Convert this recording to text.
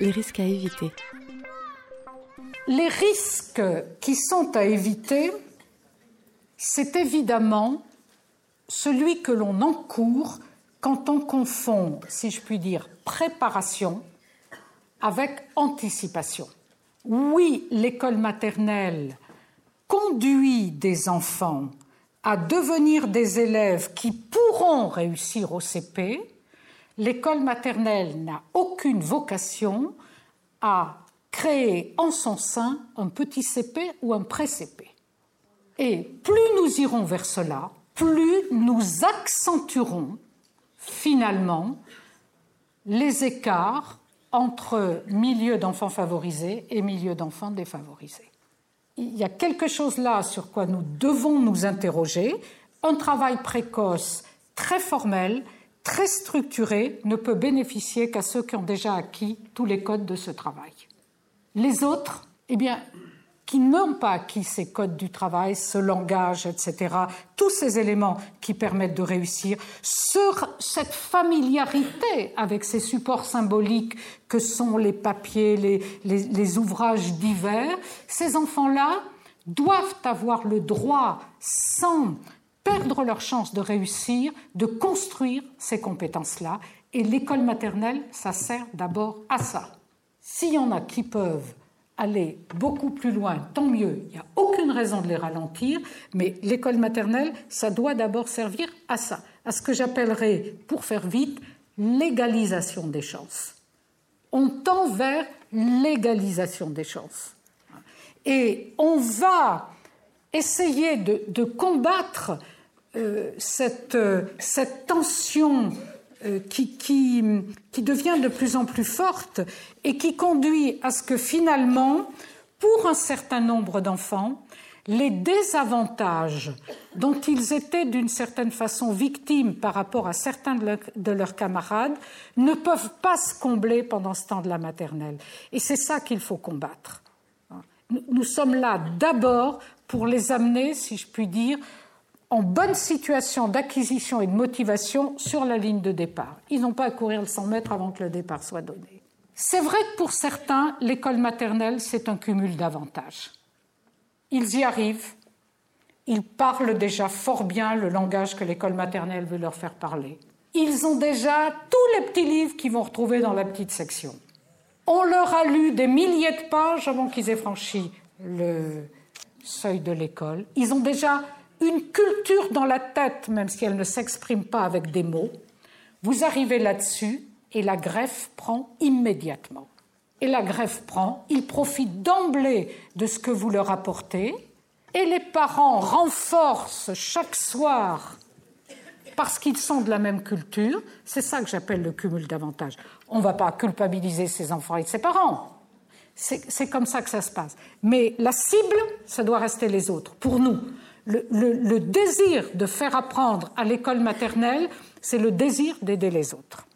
Les risques à éviter. Les risques qui sont à éviter, c'est évidemment celui que l'on encourt quand on confond, si je puis dire, préparation avec anticipation. Oui, l'école maternelle conduit des enfants à devenir des élèves qui pourront réussir au CP, l'école maternelle n'a aucune vocation à créer en son sein un petit CP ou un pré-CP. Et plus nous irons vers cela, plus nous accentuerons finalement les écarts entre milieu d'enfants favorisés et milieu d'enfants défavorisés. Il y a quelque chose là sur quoi nous devons nous interroger. Un travail précoce, très formel, très structuré, ne peut bénéficier qu'à ceux qui ont déjà acquis tous les codes de ce travail. Les autres, eh bien, qui n'ont pas acquis ces codes du travail, ce langage, etc., tous ces éléments qui permettent de réussir, sur cette familiarité avec ces supports symboliques que sont les papiers, les, les ouvrages divers, ces enfants-là doivent avoir le droit, sans perdre leur chance de réussir, de construire ces compétences-là. Et l'école maternelle, ça sert d'abord à ça. S'il y en a qui peuvent aller beaucoup plus loin, tant mieux. Il n'y a aucune raison de les ralentir, mais l'école maternelle, ça doit d'abord servir à ça, à ce que j'appellerais, pour faire vite, l'égalisation des chances. On tend vers l'égalisation des chances. Et on va essayer de, combattre euh, cette, euh, cette tension euh, qui, qui, qui, devient de plus en plus forte et qui conduit à ce que finalement, pour un certain nombre d'enfants, les désavantages dont ils étaient d'une certaine façon victimes par rapport à certains de, leurs camarades ne peuvent pas se combler pendant ce temps de la maternelle. Et c'est ça qu'il faut combattre. Nous sommes là d'abord pour les amener, si je puis dire, en bonne situation d'acquisition et de motivation sur la ligne de départ. Ils n'ont pas à courir le 100 mètres avant que le départ soit donné. C'est vrai que pour certains, l'école maternelle, c'est un cumul d'avantages. Ils y arrivent, ils parlent déjà fort bien le langage que l'école maternelle veut leur faire parler. Ils ont déjà tous les petits livres qu'ils vont retrouver dans la petite section. On leur a lu des milliers de pages avant qu'ils aient franchi le seuil de l'école. Ils ont déjà une culture dans la tête, même si elle ne s'exprime pas avec des mots. Vous arrivez là-dessus et la greffe prend immédiatement. Et la greffe prend, ils profitent d'emblée de ce que vous leur apportez, et les parents renforcent chaque soir parce qu'ils sont de la même culture. C'est ça que j'appelle le cumul d'avantages. On ne va pas culpabiliser ses enfants et ses parents. C'est comme ça que ça se passe. Mais la cible, ça doit rester les autres, pour nous le, désir de faire apprendre à l'école maternelle, c'est le désir d'aider les autres.